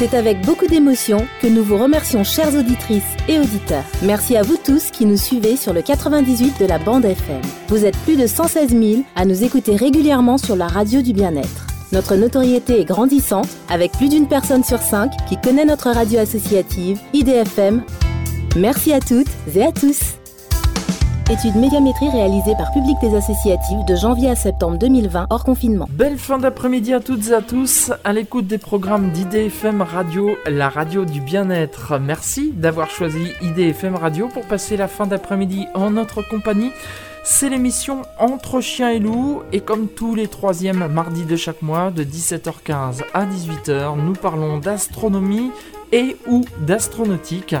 C'est avec beaucoup d'émotion que nous vous remercions, chères auditrices et auditeurs. Merci à vous tous qui nous suivez sur le 98 de la bande FM. Vous êtes plus de 116 000 à nous écouter régulièrement sur la radio du bien-être. Notre notoriété est grandissante avec plus d'une personne sur cinq qui connaît notre radio associative IDFM. Merci à toutes et à tous. Étude médiamétrie réalisée par Public des Associatives de janvier à septembre 2020 hors confinement. Belle fin d'après-midi à toutes et à tous à l'écoute des programmes d'IDFM Radio, la radio du bien-être. Merci d'avoir choisi IDFM Radio pour passer la fin d'après-midi en notre compagnie. C'est l'émission Entre chiens et loups et comme tous les troisièmes mardis de chaque mois de 17h15 à 18h, nous parlons d'astronomie et ou d'astronautique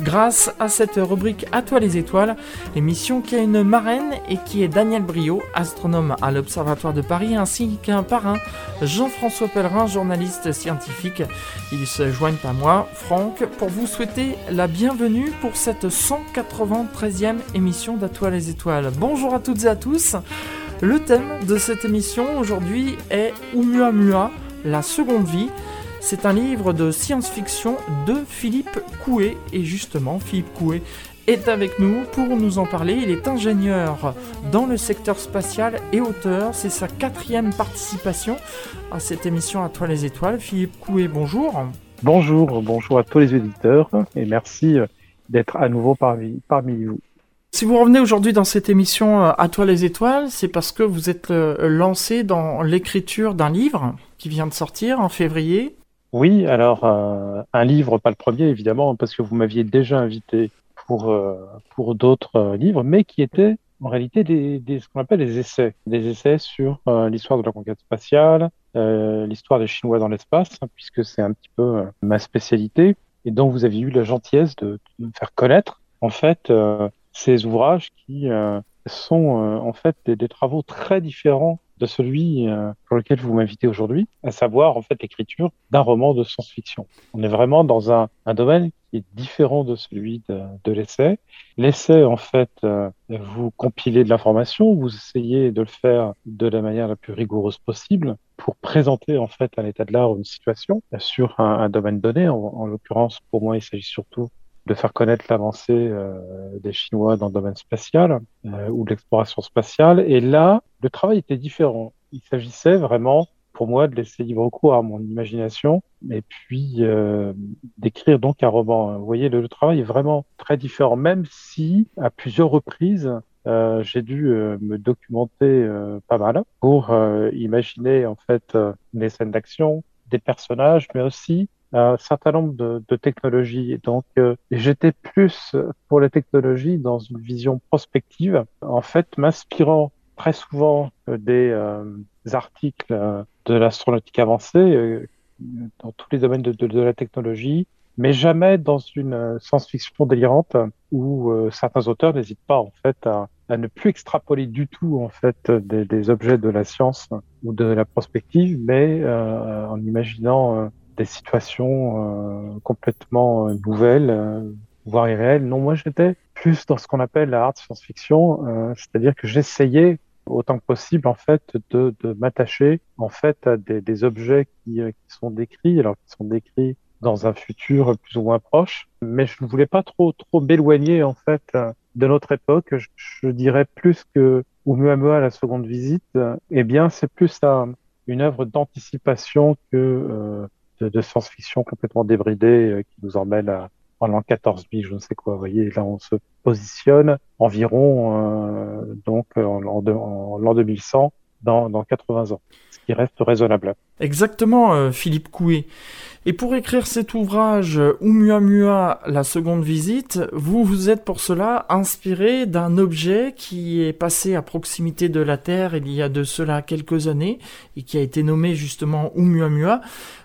grâce à cette rubrique À toi les étoiles, émission qui a une marraine et qui est Daniel Brio, astronome à l'Observatoire de Paris, ainsi qu'un parrain, Jean-François Pellerin, journaliste scientifique. Ils se joignent à moi, Franck, pour vous souhaiter la bienvenue pour cette 193e émission d'À toi les étoiles. Bonjour à toutes et à tous. Le thème de cette émission aujourd'hui est Oumuamua, la seconde vie. C'est un livre de science-fiction de Philippe Coué. Et justement, Philippe Coué est avec nous pour nous en parler. Il est ingénieur dans le secteur spatial et auteur. C'est sa quatrième participation à cette émission À toi les étoiles. Philippe Coué, bonjour. Bonjour, bonjour à tous les éditeurs et merci d'être à nouveau parmi, parmi vous. Si vous revenez aujourd'hui dans cette émission euh, À toi les étoiles, c'est parce que vous êtes euh, lancé dans l'écriture d'un livre qui vient de sortir en février. Oui, alors euh, un livre, pas le premier évidemment, parce que vous m'aviez déjà invité pour, euh, pour d'autres euh, livres, mais qui étaient en réalité des, des ce qu'on appelle des essais, des essais sur l'histoire de la conquête spatiale, l'histoire des Chinois dans l'espace, hein, puisque c'est un petit peu ma spécialité, et dont vous aviez eu la gentillesse de, me faire connaître en fait ces ouvrages qui sont en fait des, des travaux très différents de celui euh, pour lequel vous m'invitez aujourd'hui, à savoir en fait l'écriture d'un roman de science-fiction. On est vraiment dans un, domaine qui est différent de celui de, l'essai. L'essai, en fait, euh, vous compilez de l'information, vous essayez de le faire de la manière la plus rigoureuse possible pour présenter en fait un état de l'art ou une situation sur un, domaine donné. En, en l'occurrence, pour moi, il s'agit surtout de faire connaître l'avancée euh, des Chinois dans le domaine spatial ou de l'exploration spatiale. Et là, le travail était différent. Il s'agissait vraiment, pour moi, de laisser libre cours à mon imagination et puis euh, d'écrire donc un roman. Vous voyez, le, travail est vraiment très différent, même si à plusieurs reprises, euh, j'ai dû euh, me documenter pas mal pour imaginer en fait des scènes d'action, des personnages, mais aussi un certain nombre de, technologies. Donc, j'étais plus pour les technologies dans une vision prospective, en fait, m'inspirant très souvent euh, des euh, articles de l'astronautique avancée dans tous les domaines de, la technologie, mais jamais dans une science-fiction délirante où certains auteurs n'hésitent pas en fait à, ne plus extrapoler du tout en fait des, objets de la science ou de la prospective, mais euh, en imaginant des situations euh, complètement euh, nouvelles, euh, voire irréelles. Non, moi j'étais plus dans ce qu'on appelle la hard science-fiction, c'est-à-dire que j'essayais autant que possible en fait de, de m'attacher en fait à des, des objets qui, qui, sont décrits, alors qui sont décrits dans un futur plus ou moins proche, mais je ne voulais pas trop trop m'éloigner en fait de notre époque. Je, dirais plus que Oumuamua la seconde visite, eh bien c'est plus à une œuvre d'anticipation que euh, de, de science-fiction complètement débridée euh, qui nous emmène à, en l'an 14 000, je ne sais quoi. Vous voyez, là, on se positionne environ euh, donc en, en, en l'an 2100 dans, dans 80 ans, ce qui reste raisonnable. Exactement, euh, Philippe Coué. Et pour écrire cet ouvrage Oumuamua, la seconde visite, vous vous êtes pour cela inspiré d'un objet qui est passé à proximité de la Terre il y a de cela quelques années et qui a été nommé justement Oumuamua,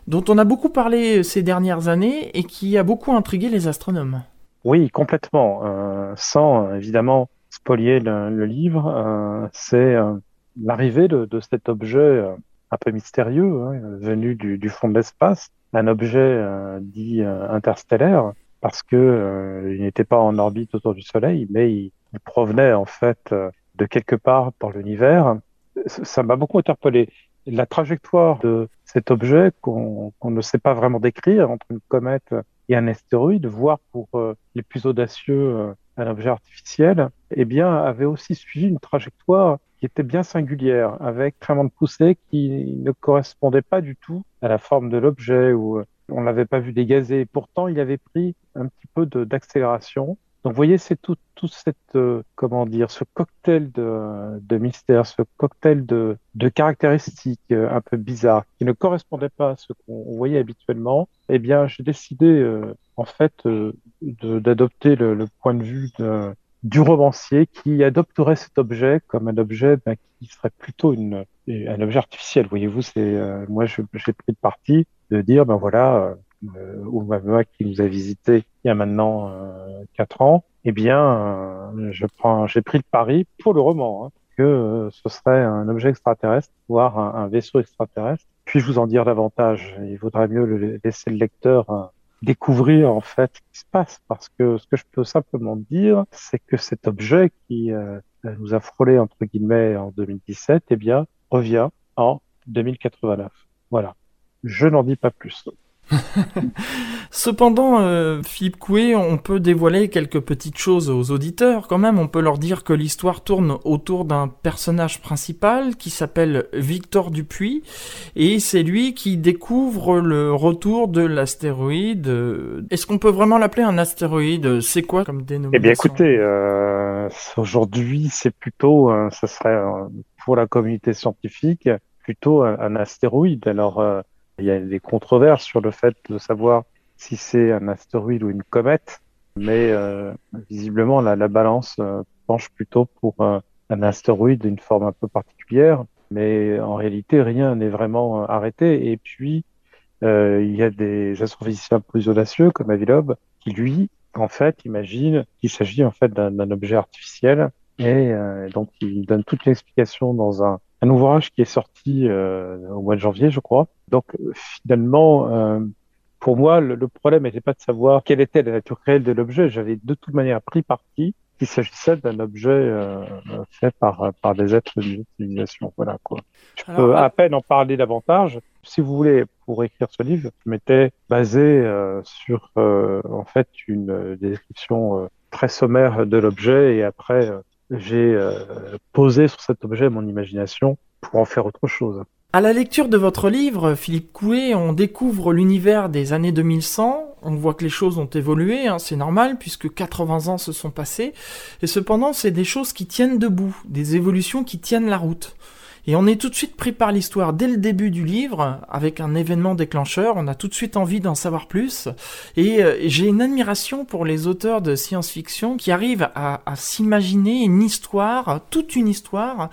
dont on a beaucoup parlé ces dernières années et qui a beaucoup intrigué les astronomes. Oui, complètement. Euh, sans évidemment spolier le, le livre, euh, c'est euh, l'arrivée de, cet objet euh, un peu mystérieux, hein, venu du, fond de l'espace, un objet euh, dit euh, interstellaire, parce que euh, il n'était pas en orbite autour du Soleil, mais il, provenait en fait de quelque part dans l'univers. Ça m'a beaucoup interpellé. la trajectoire de cet objet qu'on ne sait pas vraiment décrire entre une comète et un astéroïde, voire pour les plus audacieux, un objet artificiel, eh bien, avait aussi suivi une trajectoire qui était bien singulière, avec extrêmement de poussée qui ne correspondait pas du tout à la forme de l'objet ou euh, on l'avait pas vu dégazer. Pourtant, il avait pris un petit peu d'accélération donc, vous voyez, c'est tout, tout cette, euh, comment dire, ce cocktail de, de mystère, ce cocktail de, de caractéristiques euh, un peu bizarres qui ne correspondaient pas à ce qu'on voyait habituellement. Eh bien, j'ai décidé, en fait, d'adopter le, le, point de vue de, du romancier qui adopterait cet objet comme un objet ben, qui serait plutôt une, un objet artificiel. Voyez-vous, c'est moi, j'ai pris le parti de dire, ben voilà euh, Oumama qui nous a visité il y a maintenant euh, quatre ans, eh bien, euh, je prends, j'ai pris le pari pour le roman hein, que euh, ce serait un objet extraterrestre, voire un, vaisseau extraterrestre. Puis-je vous en dire davantage? Il vaudrait mieux laisser le lecteur découvrir en fait ce qui se passe, parce que ce que je peux simplement dire, c'est que cet objet qui nous a frôlé entre guillemets en 2017, eh bien, revient en 2089. Voilà. Je n'en dis pas plus. Cependant, euh, Philippe Coué, on peut dévoiler quelques petites choses aux auditeurs quand même. On peut leur dire que l'histoire tourne autour d'un personnage principal qui s'appelle Victor Dupuis et c'est lui qui découvre le retour de l'astéroïde. Est-ce qu'on peut vraiment l'appeler un astéroïde? C'est quoi comme dénomination? Eh bien écoutez, euh, aujourd'hui c'est plutôt, euh, ce serait pour la communauté scientifique, plutôt un, un astéroïde. Alors il y a des controverses sur le fait de savoir si c'est un astéroïde ou une comète, mais euh, visiblement la, la balance euh, penche plutôt pour euh, un astéroïde d'une forme un peu particulière, mais en réalité rien n'est vraiment arrêté. Et puis il y a des astrophysiciens plus audacieux comme Avilob qui lui en fait imagine qu'il s'agit en fait d'un objet artificiel et donc il donne toute l'explication dans un, un ouvrage qui est sorti au mois de janvier, je crois, donc finalement, euh, pour moi, le, problème n'était pas de savoir quelle était la nature réelle de l'objet. J'avais de toute manière pris parti qu'il s'agissait d'un objet euh, fait par, par des êtres d'une civilisation. Voilà quoi. Je peux à peine en parler davantage. Si vous voulez, pour écrire ce livre, je m'étais basé euh, sur en fait une description très sommaire de l'objet et après j'ai posé sur cet objet mon imagination pour en faire autre chose. À la lecture de votre livre, Philippe Coué, on découvre l'univers des années 2100, on voit que les choses ont évolué, hein, c'est normal puisque 80 ans se sont passés, et cependant c'est des choses qui tiennent debout, des évolutions qui tiennent la route. Et on est tout de suite pris par l'histoire dès le début du livre, avec un événement déclencheur, on a tout de suite envie d'en savoir plus. Et euh, j'ai une admiration pour les auteurs de science-fiction qui arrivent à, s'imaginer une histoire, toute une histoire,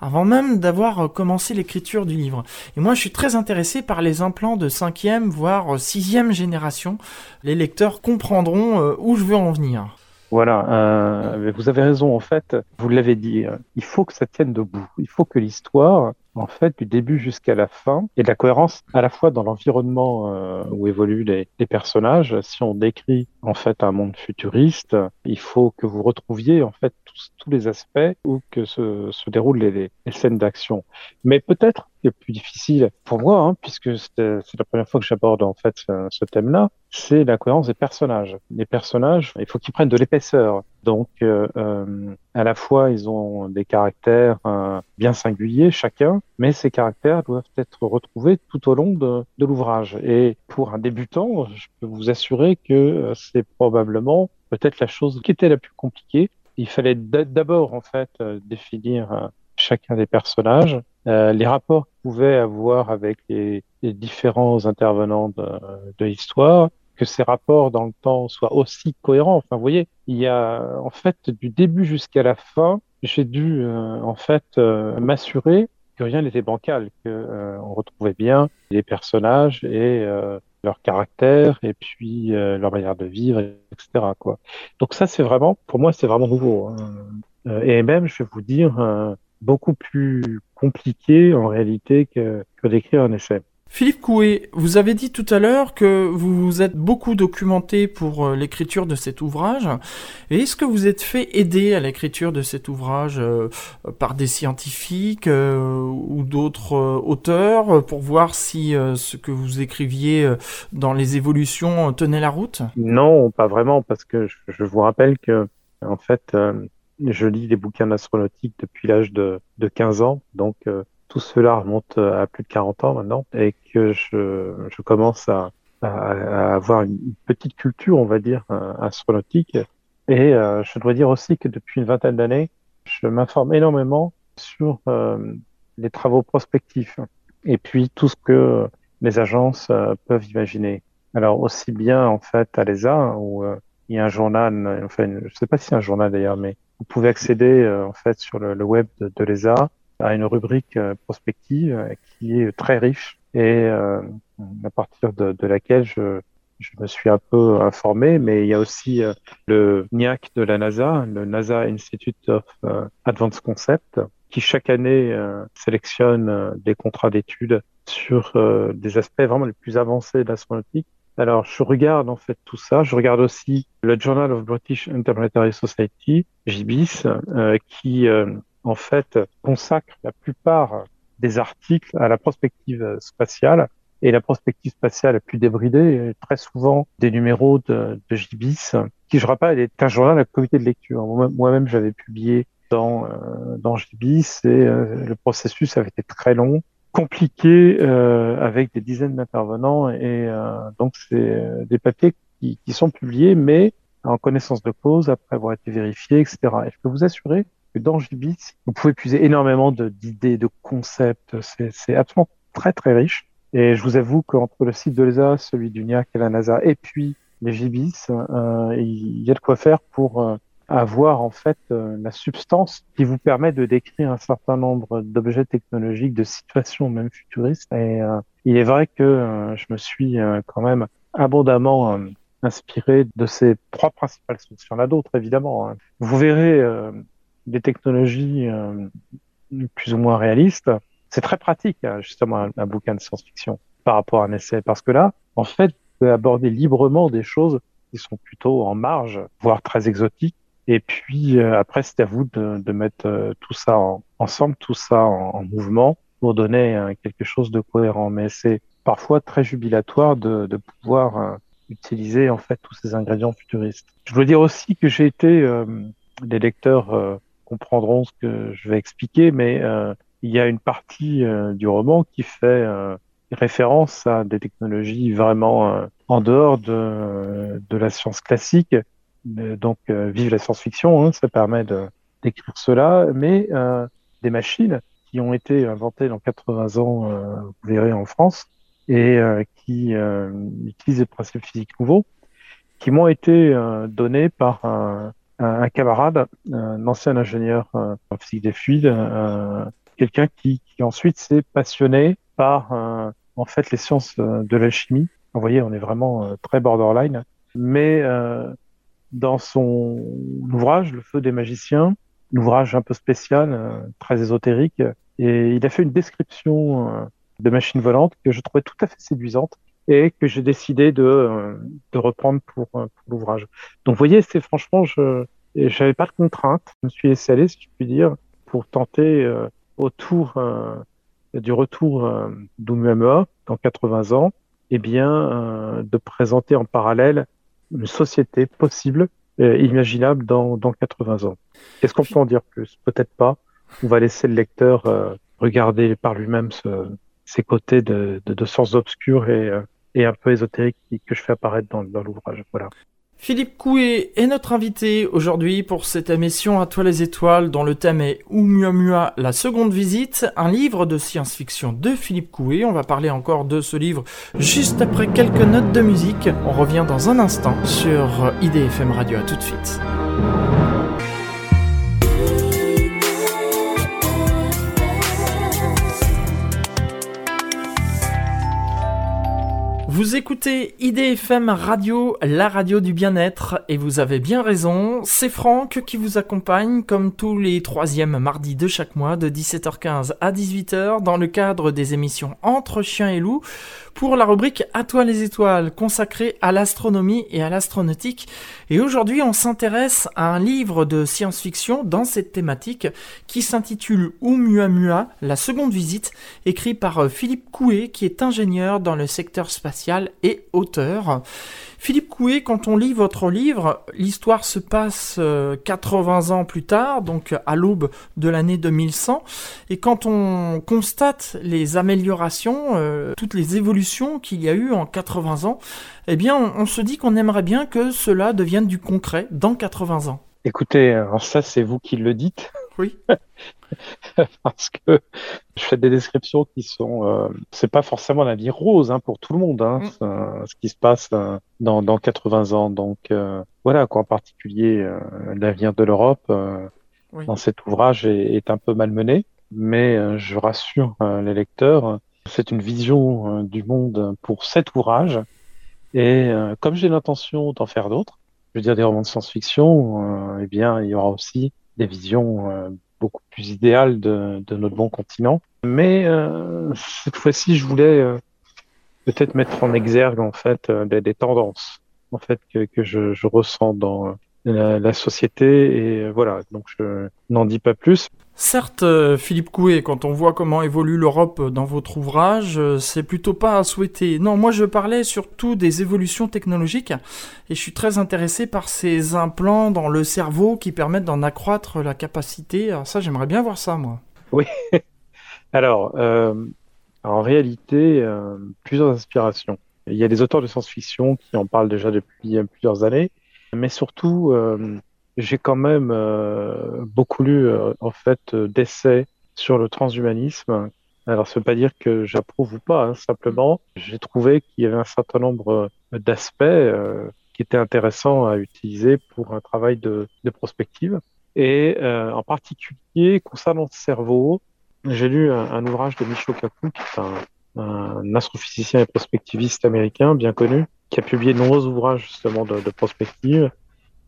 avant même d'avoir commencé l'écriture du livre. Et moi je suis très intéressé par les implants de cinquième, voire sixième génération. Les lecteurs comprendront euh, où je veux en venir. Voilà, euh, vous avez raison. En fait, vous l'avez dit, euh, il faut que ça tienne debout, il faut que l'histoire, en fait, du début jusqu'à la fin, ait de la cohérence à la fois dans l'environnement euh, où évoluent les, personnages. Si on décrit en fait un monde futuriste, il faut que vous retrouviez en fait tous, les aspects où que se, déroulent les, scènes d'action. Mais peut-être le plus difficile pour moi, hein, puisque c'est la première fois que j'aborde en fait ce, thème-là, c'est la cohérence des personnages. Les personnages, il faut qu'ils prennent de l'épaisseur. Donc, euh, euh, à la fois, ils ont des caractères euh, bien singuliers chacun, mais ces caractères doivent être retrouvés tout au long de, l'ouvrage. Et pour un débutant, je peux vous assurer que c'est probablement peut-être la chose qui était la plus compliquée. Il fallait d'abord en fait définir chacun des personnages, les rapports qu'ils pouvaient avoir avec les, différents intervenants de l'histoire, que ces rapports dans le temps soient aussi cohérents. Enfin, vous voyez, il y a en fait du début jusqu'à la fin, j'ai dû euh, en fait euh, m'assurer que rien n'était bancal, que euh, on retrouvait bien les personnages et leur caractère et puis leur manière de vivre, etc. Quoi. Donc ça, c'est vraiment, pour moi, c'est vraiment nouveau. Hein. et même, je vais vous dire, beaucoup plus compliqué en réalité que, que d'écrire un essai. Philippe Coué, vous avez dit tout à l'heure que vous vous êtes beaucoup documenté pour euh, l'écriture de cet ouvrage. Est-ce que vous êtes fait aider à l'écriture de cet ouvrage euh, par des scientifiques euh, ou d'autres auteurs pour voir si ce que vous écriviez dans les évolutions tenait la route? Non, pas vraiment, parce que je, vous rappelle que, en fait, je lis des bouquins d'astronautique depuis l'âge de, de 15 ans, donc tout cela remonte à plus de 40 ans maintenant et que je, je commence à, à, avoir une petite culture, on va dire, euh, astronautique. Et euh, je dois dire aussi que depuis une vingtaine d'années, je m'informe énormément sur euh, les travaux prospectifs et puis tout ce que les agences peuvent imaginer. Alors aussi bien en fait à l'ESA où il y a un journal, enfin je ne sais pas si c'est un journal d'ailleurs, mais vous pouvez accéder en fait sur le, le web de, de l'ESA à une rubrique euh, prospective euh, qui est très riche et euh, à partir de, laquelle je, je, me suis un peu informé, mais il y a aussi le NIAC de la NASA, le NASA Institute of Advanced Concept, qui chaque année sélectionne des contrats d'études sur des aspects vraiment les plus avancés de l'astronautique. Alors, je regarde en fait tout ça. Je regarde aussi le Journal of British Interplanetary Society, JBIS, qui en fait, consacre la plupart des articles à la prospective spatiale. Et la prospective spatiale est plus débridée, très souvent des numéros de, de qui, je rappelle, est un journal à comité de lecture. Moi-même, j'avais publié dans, euh, dans JBIS et euh, le processus avait été très long, compliqué, euh, avec des dizaines d'intervenants. Et euh, donc, c'est des papiers qui, qui sont publiés, mais en connaissance de cause, après avoir été vérifiés, etc. Et je peux vous assurer dans JBIS, vous pouvez puiser énormément d'idées, de, concepts. C'est absolument très, très riche. Et je vous avoue qu'entre le site de l'ESA, celui du NIAC et la NASA, et puis les JBIS, euh, il y a de quoi faire pour euh, avoir en fait euh, la substance qui vous permet de décrire un certain nombre d'objets technologiques, de situations même futuristes. Et il est vrai que je me suis quand même abondamment inspiré de ces trois principales sources. Il y en a d'autres évidemment. Hein. Vous verrez des technologies euh, plus ou moins réalistes, c'est très pratique, hein, justement, un, bouquin de science-fiction par rapport à un essai. Parce que là, en fait, vous pouvez aborder librement des choses qui sont plutôt en marge, voire très exotiques. Et puis, euh, après, c'est à vous de, de mettre euh, tout ça ensemble, tout ça en, mouvement pour donner quelque chose de cohérent. Mais c'est parfois très jubilatoire de, de pouvoir utiliser, en fait, tous ces ingrédients futuristes. Je dois dire aussi que j'ai été des lecteurs comprendront ce que je vais expliquer, mais euh, il y a une partie euh, du roman qui fait euh, référence à des technologies vraiment en dehors de, de la science classique. Donc, vive la science-fiction, hein, ça permet de d'écrire cela, mais des machines qui ont été inventées dans 80 ans, vous verrez, en France, et qui utilisent des principes physiques nouveaux, qui m'ont été donnés par un, un, camarade, un ancien ingénieur euh, en physique des fluides, euh, quelqu'un qui, qui, ensuite s'est passionné par euh, en fait les sciences de l'alchimie. Vous voyez, on est vraiment très borderline. Mais dans son ouvrage, Le feu des magiciens, l'ouvrage un peu spécial, très ésotérique, et il a fait une description de machines volantes que je trouvais tout à fait séduisante et que j'ai décidé de, de reprendre pour, pour l'ouvrage. Donc, vous voyez, c'est franchement, je n'avais pas de contraintes. Je me suis laissé aller, si je puis dire, pour tenter euh, autour euh, du retour euh, dans 80 ans, eh bien, euh, de présenter en parallèle une société possible, imaginable dans, dans 80 ans. Qu'est-ce qu'on peut en dire plus? Peut-être pas. On va laisser le lecteur regarder par lui-même ce, ces côtés de, de, de sens obscurs et et un peu ésotérique que je fais apparaître dans, dans l'ouvrage. Voilà. Philippe Coué est notre invité aujourd'hui pour cette émission À toi les étoiles dont le thème est Oumuamua, la seconde visite, un livre de science-fiction de Philippe Coué. On va parler encore de ce livre juste après quelques notes de musique. On revient dans un instant sur IDFM Radio. À tout de suite. Vous écoutez IDFM Radio, la radio du bien-être, et vous avez bien raison, c'est Franck qui vous accompagne comme tous les troisièmes mardis de chaque mois de 17h15 à 18h dans le cadre des émissions Entre chiens et loups pour la rubrique À toi les étoiles consacrée à l'astronomie et à l'astronautique. Et aujourd'hui, on s'intéresse à un livre de science-fiction dans cette thématique qui s'intitule Oumuamua, la seconde visite, écrit par euh, Philippe Coué qui est ingénieur dans le secteur spatial et auteur. Philippe Coué, quand on lit votre livre, l'histoire se passe 80 euh, ans plus tard, donc à l'aube de l'année 2100, et quand on constate les améliorations, euh, toutes les évolutions qu'il y a eu en 80 ans, eh bien on, on se dit qu'on aimerait bien que cela devienne du concret dans 80 ans. Écoutez, alors ça c'est vous qui le dites. Oui. parce que je fais des descriptions qui sont, euh, c'est pas forcément la vie rose hein, pour tout le monde, hein, mm. ce qui se passe euh, dans, dans 80 ans. Donc euh, voilà, quoi, en particulier euh, l'avenir de l'Europe dans cet ouvrage est, est, un peu malmené, mais je rassure les lecteurs, c'est une vision du monde pour cet ouvrage. Et comme j'ai l'intention d'en faire d'autres, je veux dire des romans de science-fiction, eh bien il y aura aussi des visions beaucoup plus idéal de, de, notre bon continent. Mais euh, cette fois-ci, je voulais euh, peut-être mettre en exergue en fait euh, des, des, tendances en fait que, que je, je, ressens dans la, la, société et voilà. Donc je n'en dis pas plus. Certes, euh, Philippe Coué, quand on voit comment évolue l'Europe dans votre ouvrage, euh, c'est plutôt pas à souhaiter. Non, moi je parlais surtout des évolutions technologiques et je suis très intéressé par ces implants dans le cerveau qui permettent d'en accroître la capacité. Alors ça, j'aimerais bien voir ça, moi. Oui. Alors, euh, en réalité, euh, plusieurs inspirations. Il y a des auteurs de science-fiction qui en parlent déjà depuis plusieurs années, mais surtout j'ai quand même euh, beaucoup lu euh, en fait d'essais sur le transhumanisme. Alors, ça veut pas dire que j'approuve ou pas, hein, simplement, j'ai trouvé qu'il y avait un certain nombre d'aspects euh, qui étaient intéressants à utiliser pour un travail de, de prospective. Et euh, en particulier, concernant le cerveau, j'ai lu un, un, ouvrage de Michio Kaku, qui est un, un, astrophysicien et prospectiviste américain bien connu, qui a publié de nombreux ouvrages justement de, de prospective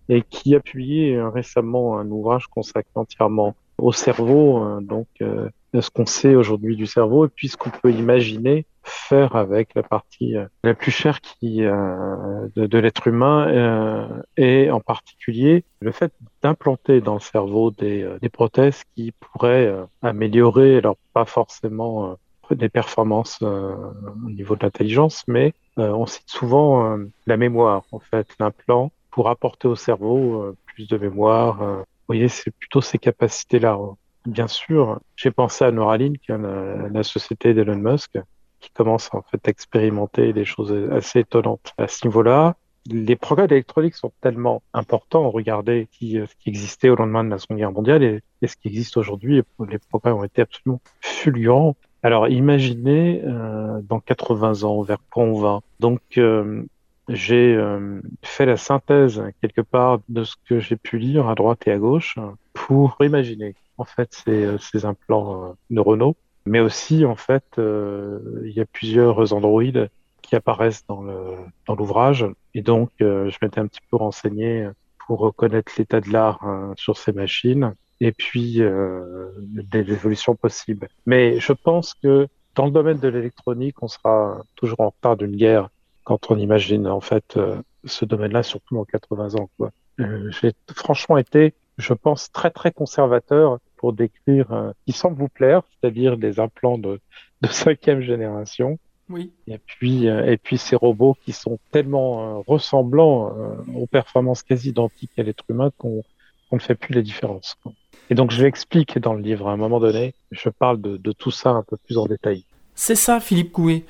et qui a publié euh, récemment un ouvrage consacré entièrement au cerveau, hein, donc euh, ce qu'on sait aujourd'hui du cerveau et puis ce qu'on peut imaginer faire avec la partie euh, la plus chère qui euh, de, de l'être humain euh, et en particulier le fait d'implanter dans le cerveau des, des prothèses qui pourraient améliorer alors pas forcément des performances au niveau de l'intelligence mais on cite souvent la mémoire en fait l'implant pour apporter au cerveau euh, plus de mémoire. Euh. vous voyez, c'est plutôt ces capacités-là. Hein. Bien sûr, j'ai pensé à Neuralink, la, la société d'Elon Musk, qui commence en fait à expérimenter des choses assez étonnantes à ce niveau-là. Les progrès électroniques sont tellement importants. Regardez ce qui, existait au lendemain de la Seconde Guerre mondiale et, ce qui existe aujourd'hui. Les progrès ont été absolument fulgurants. Alors, imaginez euh, dans 80 ans vers quoi on va? Donc, euh, j'ai euh, fait la synthèse quelque part de ce que j'ai pu lire à droite et à gauche pour imaginer en fait ces, euh, ces implants euh, neuronaux, mais aussi en fait il y a plusieurs androïdes qui apparaissent dans le dans l'ouvrage et donc je m'étais un petit peu renseigné pour reconnaître l'état de l'art hein, sur ces machines et puis des évolutions possibles. Mais je pense que dans le domaine de l'électronique, on sera toujours en retard d'une guerre quand on imagine en fait euh, ce domaine-là, surtout en 80 ans. Quoi. Euh, j'ai franchement été, je pense, très très conservateur pour décrire euh, qui semble vous plaire, c'est-à-dire des implants de, de cinquième génération. Oui. Et puis, et puis ces robots qui sont tellement ressemblants aux performances quasi identiques à l'être humain qu'on ne fait plus la différence. Quoi. Et donc je l'explique dans le livre à un moment donné. Je parle de, de tout ça un peu plus en détail. C'est ça, Philippe Coué.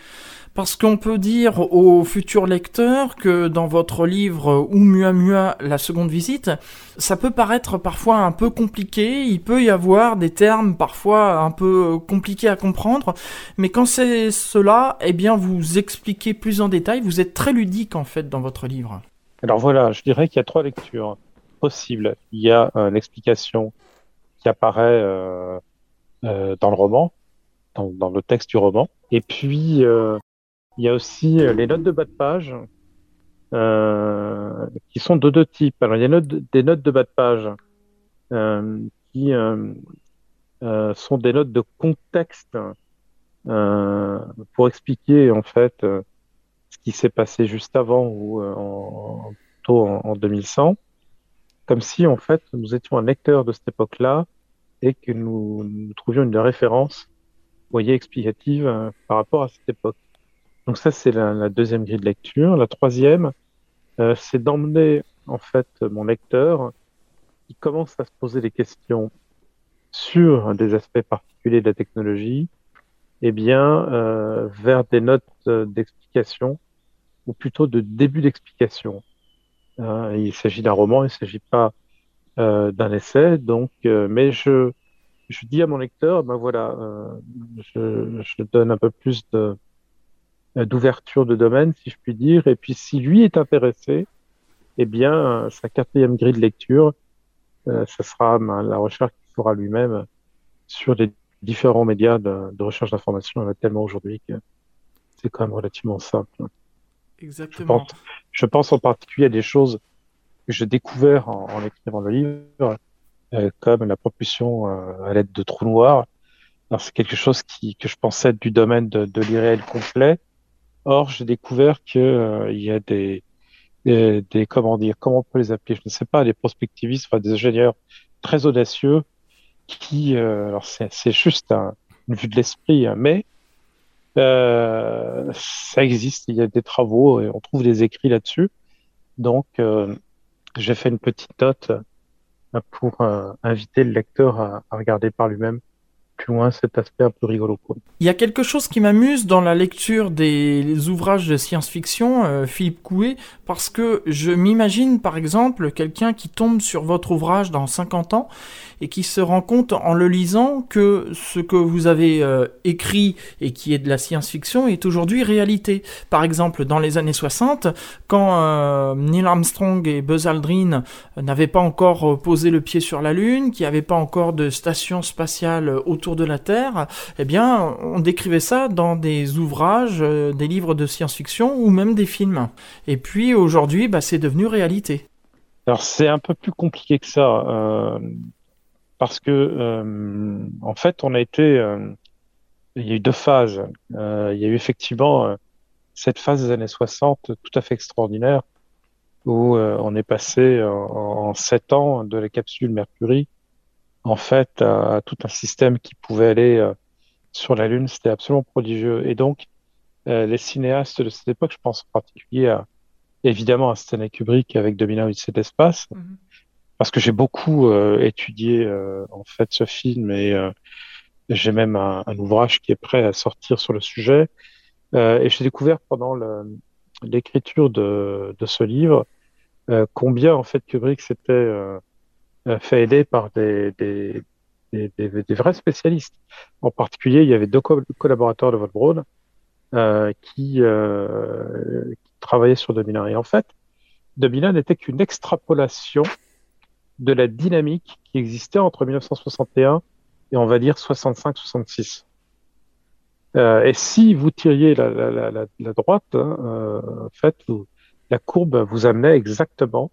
Parce qu'on peut dire aux futurs lecteurs que dans votre livre Oumuamua, la seconde visite, ça peut paraître parfois un peu compliqué, il peut y avoir des termes parfois un peu compliqués à comprendre, mais quand c'est cela, eh bien vous expliquez plus en détail, vous êtes très ludique en fait dans votre livre. Alors voilà, je dirais qu'il y a trois lectures possibles. Il y a euh, l'explication qui apparaît euh, euh, dans le roman, dans, le texte du roman, et puis Il y a aussi les notes de bas de page, qui sont de deux types. Alors, il y a des notes de bas de page qui sont des notes de contexte pour expliquer en fait ce qui s'est passé juste avant ou en, en, en 2100 comme si en fait nous étions un lecteur de cette époque-là et que nous, trouvions une référence, voyez, explicative euh, par rapport à cette époque. Donc ça, c'est la, deuxième grille de lecture. La troisième, euh, c'est d'emmener en fait mon lecteur qui commence à se poser des questions sur des aspects particuliers de la technologie, eh bien, euh, vers des notes d'explication ou plutôt de début d'explication. Hein, il s'agit d'un roman, il ne s'agit pas euh, d'un essai. Donc, euh, mais je, je dis à mon lecteur, ben voilà, euh, je, je, donne un peu plus de d'ouverture de domaine, si je puis dire. Et puis, si lui est intéressé, eh bien, sa quatrième grille de lecture, euh, ce sera ben, la recherche qu'il fera lui-même sur les différents médias de, de recherche d'information. Il y en a tellement aujourd'hui que c'est quand même relativement simple. Exactement. Je pense, en particulier à des choses que j'ai découvert en, écrivant le livre, euh, comme la propulsion euh, à l'aide de trous noirs. C'est quelque chose qui, que je pensais être du domaine de, de l'irréel complet. Or, j'ai découvert que euh, il y a des, des, des, comment dire, comment on peut les appeler, je ne sais pas, des prospectivistes, enfin des ingénieurs très audacieux qui, alors c'est juste un, une vue de l'esprit, hein, mais euh, ça existe, il y a des travaux et on trouve des écrits là-dessus. Donc, euh, j'ai fait une petite note euh, pour inviter le lecteur à regarder par lui-même loin cet aspect un peu rigolo. Il y a quelque chose qui m'amuse dans la lecture des ouvrages de science-fiction, euh, Philippe Coué, parce que je m'imagine par exemple quelqu'un qui tombe sur votre ouvrage dans 50 ans et qui se rend compte en le lisant que ce que vous avez euh, écrit et qui est de la science-fiction est aujourd'hui réalité. Par exemple, dans les années 60, quand euh, Neil Armstrong et Buzz Aldrin n'avaient pas encore posé le pied sur la Lune, qu'il n'y avait pas encore de station spatiale autour de la Terre, eh bien, on décrivait ça dans des ouvrages, euh, des livres de science-fiction ou même des films. Et puis aujourd'hui, bah, c'est devenu réalité. Alors c'est un peu plus compliqué que ça, euh, parce que euh, en fait, on a été, il y a eu deux phases. il y a eu effectivement cette phase des années 60 tout à fait extraordinaire où on est passé en, en, sept ans de la capsule Mercury en fait à, tout un système qui pouvait aller euh, sur la Lune. C'était absolument prodigieux. Et donc, euh, les cinéastes de cette époque, je pense en particulier à, évidemment à Stanley Kubrick avec 2001 Odyssée d'espace, mm parce que j'ai beaucoup euh, étudié en fait ce film et j'ai même un, ouvrage qui est prêt à sortir sur le sujet. et j'ai découvert pendant l'écriture de, de, ce livre combien en fait Kubrick s'était euh, fait aider par des, des, des, des, vrais spécialistes. En particulier, il y avait deux collaborateurs de Von Braun euh, qui, euh, qui, travaillaient sur 2001. Et en fait, 2001 n'était qu'une extrapolation de la dynamique qui existait entre 1961 et on va dire 65-66. Euh, et si vous tiriez la, la, la, la droite, hein, euh, en fait, la courbe vous amenait exactement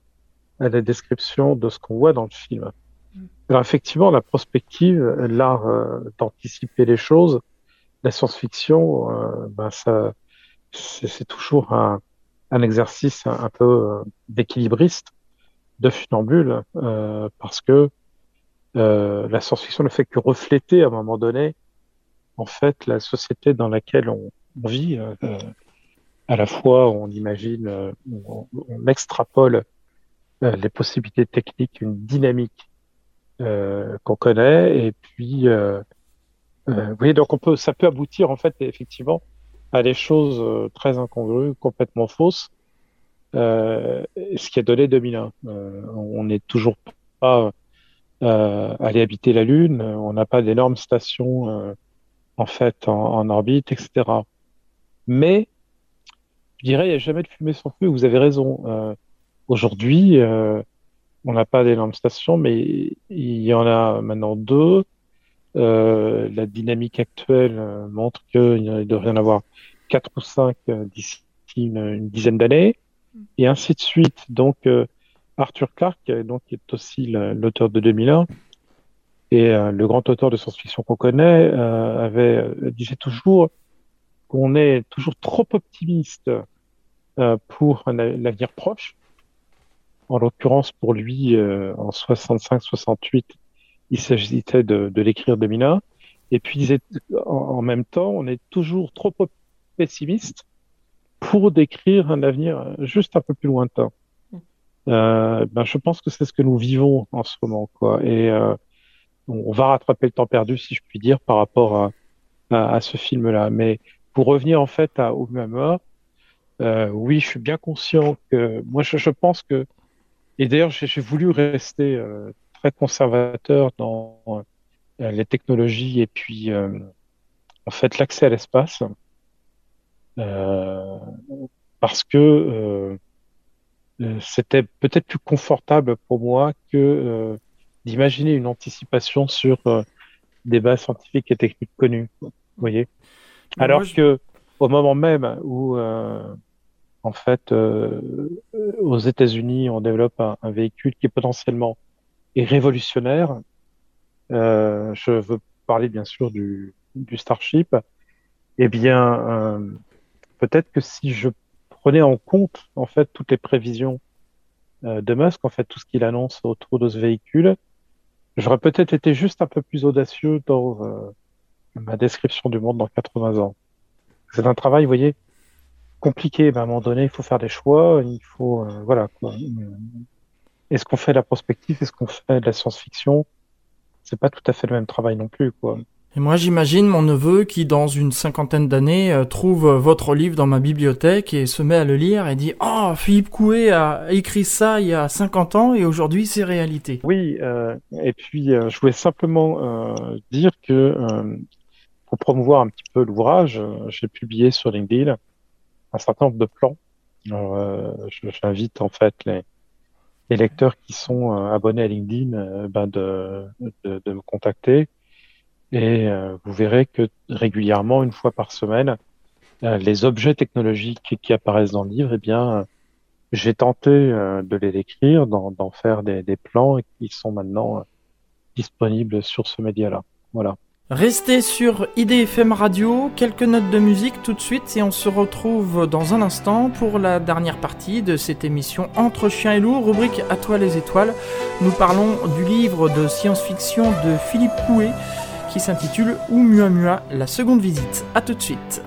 à la description de ce qu'on voit dans le film. Mm. Alors effectivement, la prospective, l'art euh, d'anticiper les choses, la science-fiction, euh, ben ça, c'est toujours un, un, exercice un, peu euh, d'équilibriste, de funambule, parce que la science-fiction ne fait que refléter à un moment donné, en fait, la société dans laquelle on, vit. à la fois, on imagine, on, on extrapole les possibilités techniques, une dynamique euh, qu'on connaît. Et puis, euh, euh, vous voyez, donc on peut, ça peut aboutir en fait effectivement à des choses euh, très incongrues, complètement fausses. ce qui a donné 2001. on n'est toujours pas allé habiter la Lune. On n'a pas d'énormes stations en fait en, en, orbite, etc. Mais je dirais, il n'y a jamais de fumée sans feu. Vous avez raison. Aujourd'hui, euh, on n'a pas d'énormes stations, mais il y en a maintenant deux. Euh, la dynamique actuelle euh, montre qu'il ne devrait y en avoir quatre ou cinq d'ici une, dizaine d'années, mm. et ainsi de suite. Donc, Arthur Clarke, donc, qui est aussi l'auteur de 2001, et le grand auteur de science-fiction qu'on connaît, avait disait toujours qu'on est toujours trop optimiste pour l'avenir proche. En l'occurrence, pour lui, en 65-68, il s'agissait de, de l'écrire 2001. Et puis, en, même temps, on est toujours trop pessimiste pour décrire un avenir juste un peu plus lointain. Mm. Euh, ben, je pense que c'est ce que nous vivons en ce moment, quoi. Et euh, on va rattraper le temps perdu, si je puis dire, par rapport à, à, ce film-là. Mais pour revenir en fait à Oumuamua, euh, oui, je suis bien conscient que moi, je, je pense que, et d'ailleurs, j'ai voulu rester euh, très conservateur dans euh, les technologies et puis euh, en fait l'accès à l'espace euh, parce que c'était peut-être plus confortable pour moi que d'imaginer une anticipation sur des bases scientifiques et techniques connues. Vous voyez Alors que au moment même où en fait, aux États-Unis, on développe un, véhicule qui est potentiellement est révolutionnaire. Euh, je veux parler bien sûr du, Starship. Eh bien, euh, peut-être que si je prenais en compte en fait toutes les prévisions euh, de Musk, en fait tout ce qu'il annonce autour de ce véhicule, j'aurais peut-être été juste un peu plus audacieux dans euh, ma description du monde dans 80 ans. C'est un travail, vous voyez, compliqué. à un moment donné, il faut faire des choix. Il faut, euh, voilà. Quoi. Est-ce qu'on fait de la prospective Est-ce qu'on fait de la science-fiction? C'est pas tout à fait le même travail non plus, quoi. Et moi, j'imagine mon neveu qui, dans une cinquantaine d'années, euh, trouve votre livre dans ma bibliothèque et se met à le lire et dit Oh, Philippe Coué a écrit ça il y a 50 ans et aujourd'hui c'est réalité. Oui, euh, et puis euh, je voulais simplement dire que pour promouvoir un petit peu l'ouvrage, j'ai publié sur LinkedIn un certain nombre de plans. J'invite en fait les, les lecteurs qui sont euh, abonnés à LinkedIn euh, ben de, de, de, me contacter. Et euh, vous verrez que régulièrement, une fois par semaine, les objets technologiques qui apparaissent dans le livre, eh bien, j'ai tenté de les décrire, d'en faire des, des, plans qui sont maintenant disponibles sur ce média-là. Voilà. Restez sur IDFM Radio, quelques notes de musique tout de suite et on se retrouve dans un instant pour la dernière partie de cette émission Entre chiens et loups, rubrique À toi les étoiles. Nous parlons du livre de science-fiction de Philippe Coué qui s'intitule Oumuamua, la seconde visite. A tout de suite.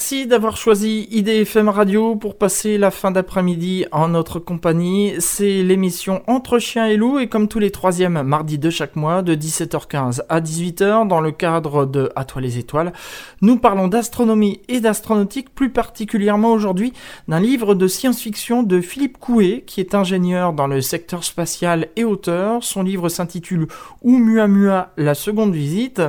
Merci d'avoir choisi IDFM Radio pour passer la fin d'après-midi en notre compagnie. C'est l'émission Entre chiens et loups et comme tous les troisièmes mardis de chaque mois de 17h15 à 18h dans le cadre de À toi les étoiles, nous parlons d'astronomie et d'astronautique, plus particulièrement aujourd'hui d'un livre de science-fiction de Philippe Coué qui est ingénieur dans le secteur spatial et auteur. Son livre s'intitule Oumuamua, la seconde visite.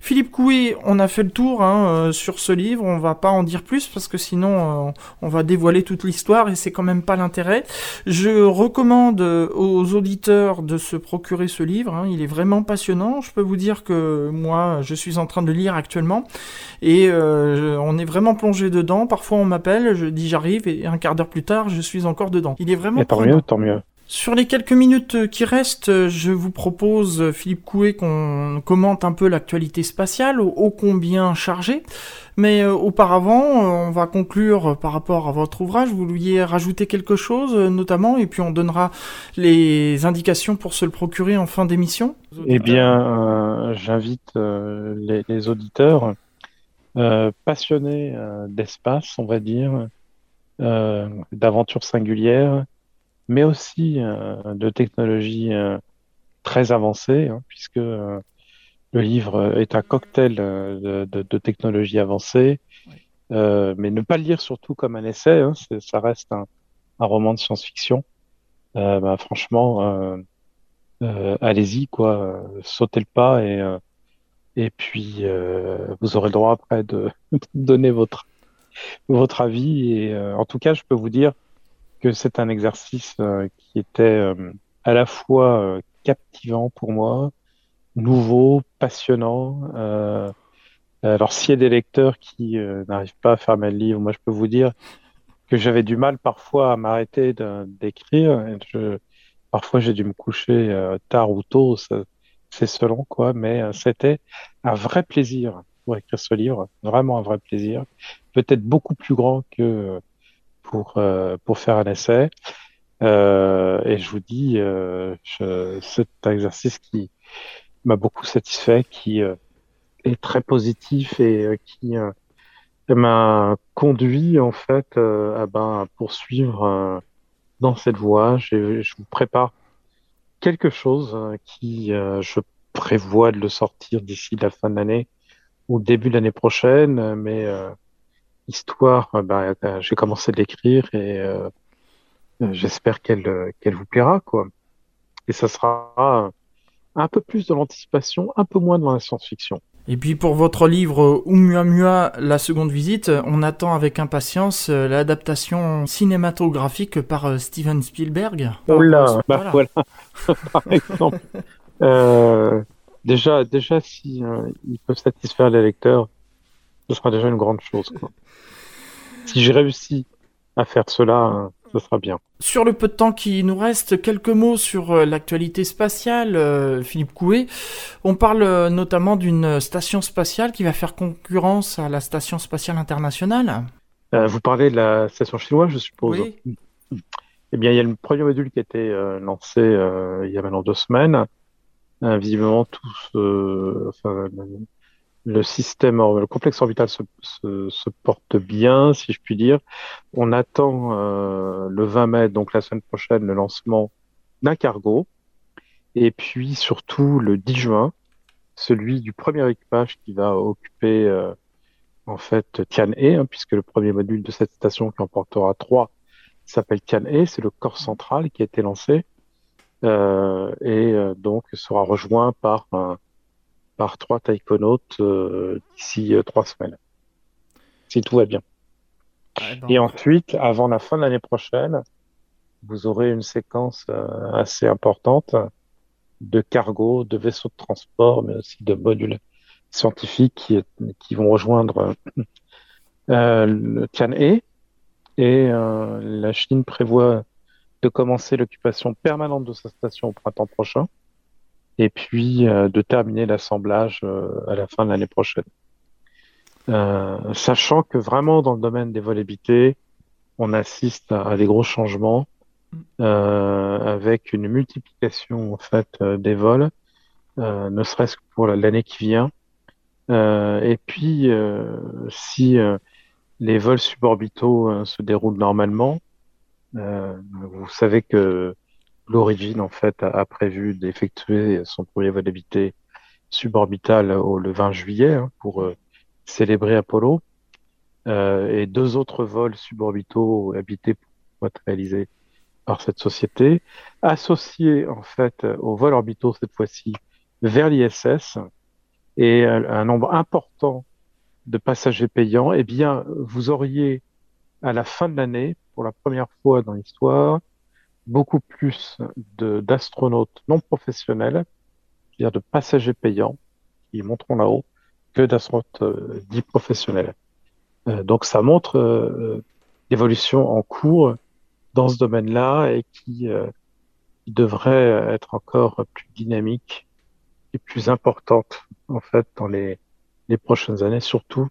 Philippe Coué, on a fait le tour hein, euh, sur ce livre, on va pas en dire plus parce que sinon euh, on va dévoiler toute l'histoire et c'est quand même pas l'intérêt. Je recommande euh, aux auditeurs de se procurer ce livre, hein. il est vraiment passionnant. Je peux vous dire que moi je suis en train de le lire actuellement et on est vraiment plongé dedans. Parfois on m'appelle, je dis j'arrive et un quart d'heure plus tard je suis encore dedans. Il est vraiment. Et tant mieux, tant mieux. Sur les quelques minutes qui restent, je vous propose, Philippe Coué, qu'on commente un peu l'actualité spatiale, ô combien chargée. Mais euh, auparavant, euh, on va conclure par rapport à votre ouvrage. Vous vouliez rajouter quelque chose, euh, notamment, et puis on donnera les indications pour se le procurer en fin d'émission. Eh bien, j'invite les, les, auditeurs passionnés d'espace, on va dire, d'aventures singulières, mais aussi euh, de technologies euh, très avancées, hein, puisque euh, le livre est un cocktail de, de, de technologies avancées, mais ne pas le lire surtout comme un essai, hein, ça reste un, un, roman de science-fiction. Bah, franchement, allez-y, quoi, sautez le pas et Et puis, vous aurez le droit après de donner votre, votre avis. Et en tout cas, je peux vous dire que c'est un exercice qui était à la fois captivant pour moi, nouveau, passionnant. Euh, alors, s'il y a des lecteurs qui euh, n'arrivent pas à fermer le livre, moi, je peux vous dire que j'avais du mal parfois à m'arrêter d'écrire. Parfois, j'ai dû me coucher euh, tard ou tôt, c'est selon quoi, mais c'était un vrai plaisir pour écrire ce livre, vraiment un vrai plaisir. Peut-être beaucoup plus grand que pour, pour faire un essai. et je vous dis, je, c'est un exercice qui, m'a beaucoup satisfait, qui euh, est très positif et euh, qui euh, m'a conduit en fait à, ben, poursuivre dans cette voie. Je, je vous prépare quelque chose qui, je prévois de le sortir d'ici la fin de l'année ou début de l'année prochaine, mais histoire, ben, j'ai commencé de l'écrire et j'espère qu'elle qu'elle vous plaira quoi. Et ça sera un peu plus de l'anticipation, un peu moins de la science-fiction. Et puis pour votre livre Oumuamua, la seconde visite, on attend avec impatience euh, l'adaptation cinématographique par euh, Steven Spielberg. Oh là, bah voilà, par exemple. Euh, déjà, déjà, si il peut satisfaire les lecteurs, ce sera déjà une grande chose. Si j'ai réussi à faire cela, ce sera bien. Sur le peu de temps qui nous reste, quelques mots sur euh, l'actualité spatiale, euh, Philippe Coué. On parle euh, notamment d'une station spatiale qui va faire concurrence à la station spatiale internationale. vous parlez de la station chinoise, je suppose. Oui. Eh bien, il y a le premier module qui a été lancé il y a maintenant deux semaines. visiblement, tous, enfin, le système, le complexe orbital se, se, porte bien, si je puis dire. On attend euh, le 20 mai, donc la semaine prochaine, le lancement d'un cargo. Et puis surtout le 10 juin, celui du premier équipage qui va occuper euh, en fait Tianhe, hein, puisque le premier module de cette station qui en portera trois s'appelle Tianhe, c'est le corps central qui a été lancé euh, et euh, donc sera rejoint par un par trois taïkonautes euh, d'ici euh, trois semaines. Si tout va bien. Et ensuite, avant la fin de l'année prochaine, vous aurez une séquence euh, assez importante de cargo, de vaisseaux de transport, mais aussi de modules scientifiques qui, qui vont rejoindre euh, le Tianhe. Et la Chine prévoit de commencer l'occupation permanente de sa station au printemps prochain et puis euh, de terminer l'assemblage euh, à la fin de l'année prochaine. Euh, sachant que vraiment dans le domaine des vols habités, on assiste à, des gros changements avec une multiplication en fait des vols, ne serait-ce que pour l'année qui vient. et puis, si les vols suborbitaux se déroulent normalement, vous savez que l'origine en fait a, prévu d'effectuer son premier vol habité suborbital au, le 20 juillet hein, pour euh, célébrer Apollo. Euh, et deux autres vols suborbitaux habités pour être réalisés par cette société, associés en fait aux vols orbitaux cette fois-ci vers l'ISS et un, nombre important de passagers payants, eh bien, vous auriez à la fin de l'année, pour la première fois dans l'histoire, beaucoup plus d'astronautes non professionnels, c'est-à-dire de passagers payants, qui monteront là-haut, que d'astronautes euh, dits professionnels. Euh, donc ça montre euh, l'évolution en cours dans ce domaine-là et qui, devrait être encore plus dynamique et plus importante en fait dans les, prochaines années, surtout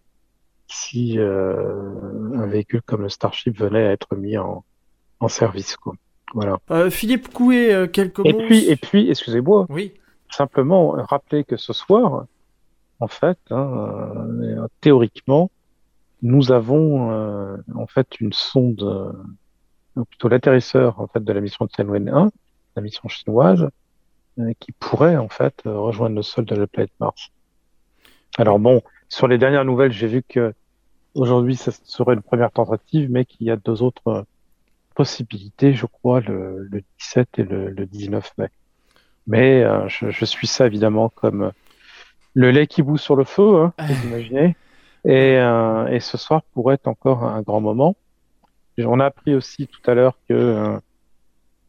si un véhicule comme le Starship venait à être mis en, en service. Quoi. Voilà. Euh, Philippe Coué, euh, quelques et mots. Puis, et puis, excusez-moi. Oui. Simplement rappeler que ce soir, en fait, hein, euh, théoriquement, nous avons en fait une sonde, ou plutôt l'atterrisseur en fait de la mission Tianwen 1, la mission chinoise, qui pourrait en fait rejoindre le sol de la planète Mars. Alors bon, sur les dernières nouvelles, j'ai vu que aujourd'hui, ça serait une première tentative, mais qu'il y a deux autres possibilité, je crois, le, le 17 et le, le, 19 mai. Mais euh, je, je, suis ça évidemment comme le lait qui bout sur le feu, hein, vous imaginez. Et, et, ce soir pourrait être encore un grand moment. On a appris aussi tout à l'heure que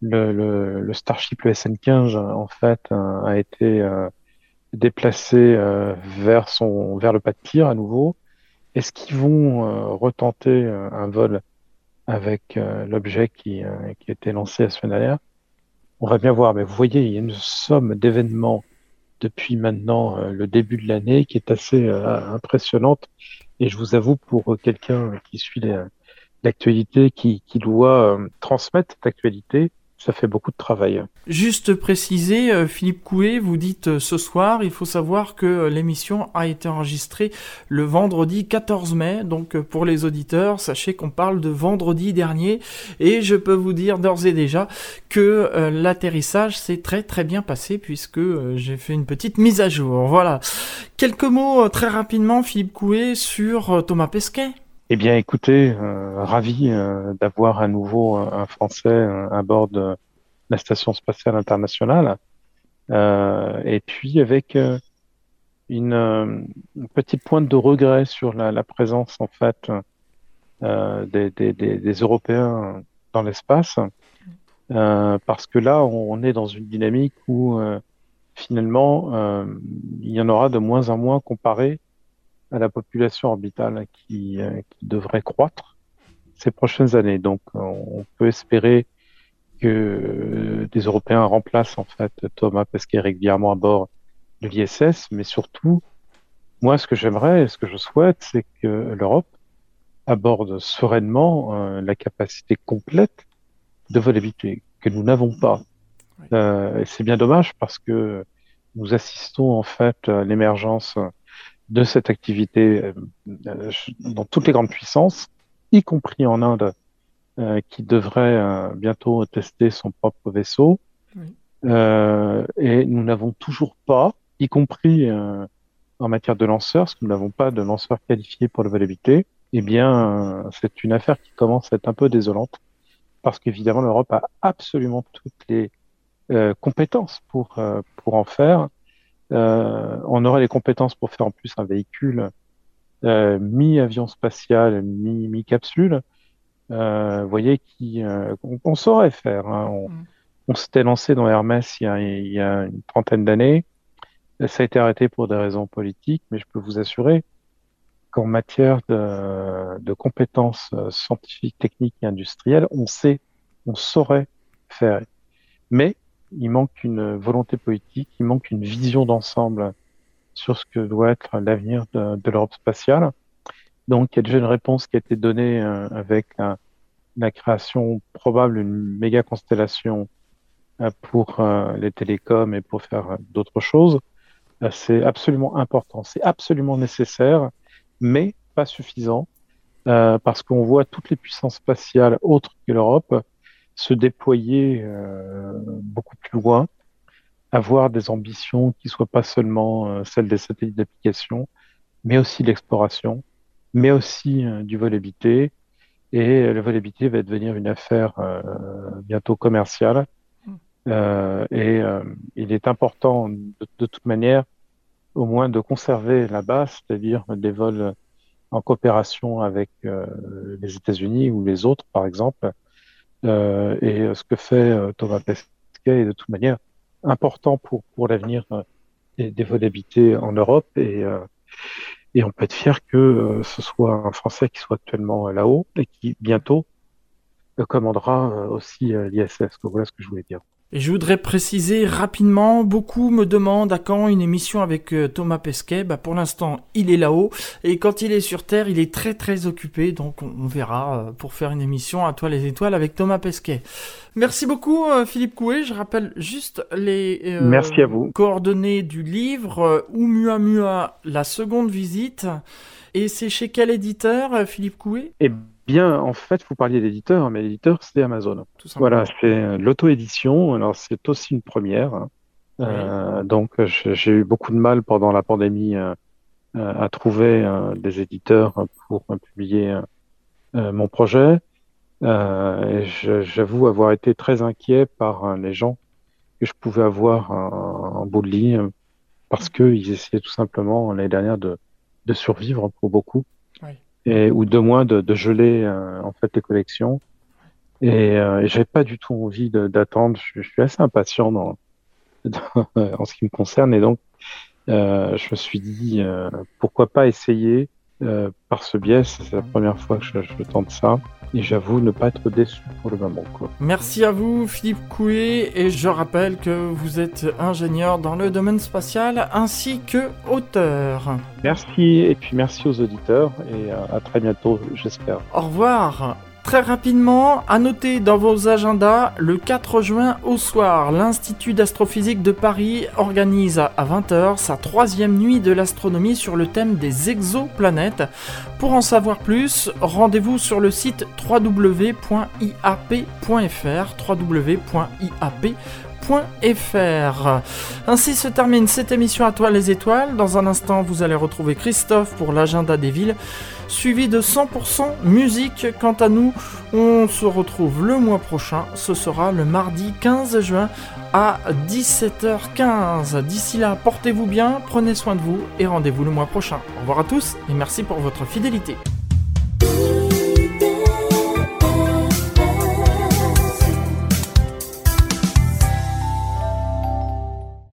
le, le, le, Starship, le SN15, en fait, a été déplacé vers son vers le pas de tir à nouveau. Est-ce qu'ils vont retenter un vol avec euh, l'objet qui, euh, qui a été lancé la semaine dernière. On va bien voir, mais vous voyez, il y a une somme d'événements depuis maintenant euh, le début de l'année qui est assez impressionnante. Et je vous avoue, pour quelqu'un qui suit l'actualité, qui, qui doit transmettre cette actualité, ça fait beaucoup de travail. Juste préciser, euh, Philippe Coué, vous dites euh, ce soir, il faut savoir que euh, l'émission a été enregistrée le vendredi 14 mai, donc pour les auditeurs, sachez qu'on parle de vendredi dernier, et je peux vous dire d'ores et déjà que l'atterrissage s'est très très bien passé puisque j'ai fait une petite mise à jour. Voilà. Quelques mots très rapidement, Philippe Coué, sur Thomas Pesquet. Eh bien, écoutez, euh, ravi euh, d'avoir à nouveau un Français euh, à bord de la Station spatiale internationale. et puis avec une, petite pointe de regret sur la, présence en fait des, des, Européens dans l'espace, parce que là, on, est dans une dynamique où finalement, il y en aura de moins en moins comparé à la population orbitale qui, euh, qui devrait croître ces prochaines années. Donc, on peut espérer que des Européens remplacent en fait Thomas Pesquet régulièrement à bord de l'ISS, mais surtout, moi, ce que j'aimerais et ce que je souhaite, c'est que l'Europe aborde sereinement euh, la capacité complète de vol habitué, que nous n'avons pas. Euh, et c'est bien dommage parce que nous assistons en fait à l'émergence de cette activité euh, euh, dans toutes les grandes puissances, y compris en Inde, euh, qui devrait bientôt tester son propre vaisseau. et nous n'avons toujours pas, y compris en matière de lanceurs, parce que nous n'avons pas de lanceurs qualifiés pour le vol habité, eh bien, c'est une affaire qui commence à être un peu désolante, parce qu'évidemment, l'Europe a absolument toutes les compétences pour, pour en faire. Euh, on aurait les compétences pour faire en plus un véhicule euh, mi-avion spatial, mi-capsule. Euh, vous voyez, qui, on, saurait faire. Hein. Mm. On, s'était lancé dans Hermès il y a, une trentaine d'années. Ça a été arrêté pour des raisons politiques, mais je peux vous assurer qu'en matière de, de, compétences scientifiques, techniques et industrielles, on sait, on saurait faire. Mais il manque une volonté politique, il manque une vision d'ensemble sur ce que doit être l'avenir de, l'Europe spatiale. Donc, il y a déjà une réponse qui a été donnée euh, avec la, création probable d'une méga constellation euh, pour euh, les télécoms et pour faire d'autres choses. c'est absolument important, c'est absolument nécessaire, mais pas suffisant, parce qu'on voit toutes les puissances spatiales autres que l'Europe se déployer euh, beaucoup plus loin, avoir des ambitions qui soient pas seulement euh, celles des satellites d'application, mais aussi l'exploration, mais aussi euh, du vol habité. Et le vol habité va devenir une affaire bientôt commerciale. Mm. et il est important, de, de, toute manière, au moins de conserver la base, c'est-à-dire des vols en coopération avec les États-Unis ou les autres, par exemple, euh, et euh, ce que fait euh, Thomas Pesquet est de toute manière important pour, pour l'avenir des, des vols habités en Europe. Et, et on peut être fier que ce soit un Français qui soit actuellement là-haut et qui bientôt commandera aussi l'ISS. Voilà ce que je voulais dire. Et je voudrais préciser rapidement, beaucoup me demandent à quand une émission avec euh, Thomas Pesquet. Bah pour l'instant, il est là-haut. Et quand il est sur Terre, il est très très occupé. Donc on, verra euh, pour faire une émission à toi les étoiles avec Thomas Pesquet. Merci beaucoup euh, Philippe Coué. Je rappelle juste les Merci à vous. coordonnées du livre Oumuamua, la seconde visite. Et c'est chez quel éditeur Philippe Coué? Eh bien, en fait, vous parliez d'éditeur, mais l'éditeur, c'est Amazon. voilà, c'est euh, l'auto-édition. Alors, c'est aussi une première. Euh, donc, j'ai eu beaucoup de mal pendant la pandémie euh, à trouver des éditeurs pour publier mon projet. et j'avoue avoir été très inquiet par les gens que je pouvais avoir en, bout de ligne parce qu'ils essayaient tout simplement l'année dernière de, de survivre pour beaucoup, et, ou de moins de, geler euh, en fait les collections. Et, euh, et pas du tout envie d'attendre. Je, suis assez impatient dans, en ce qui me concerne, et donc euh, je me suis dit pourquoi pas essayer euh, par ce biais. C'est la première fois que je tente ça. Et j'avoue ne pas être déçu pour le moment. Quoi. Merci à vous, Philippe Coué. Et je rappelle que vous êtes ingénieur dans le domaine spatial ainsi que auteur. Merci. Et puis merci aux auditeurs. Et à très bientôt, j'espère. Au revoir. Très rapidement, à noter dans vos agendas, le 4 juin au soir, l'Institut d'astrophysique de Paris organise à 20h sa troisième nuit de l'astronomie sur le thème des exoplanètes. Pour en savoir plus, rendez-vous sur le site www.iap.fr. Ainsi se termine cette émission à toi les étoiles. Dans un instant, vous allez retrouver Christophe pour l'agenda des villes suivi de 100% musique. Quant à nous, on se retrouve le mois prochain. Ce sera le mardi 15 juin à 17h15. D'ici là, portez-vous bien, prenez soin de vous et rendez-vous le mois prochain. Au revoir à tous et merci pour votre fidélité.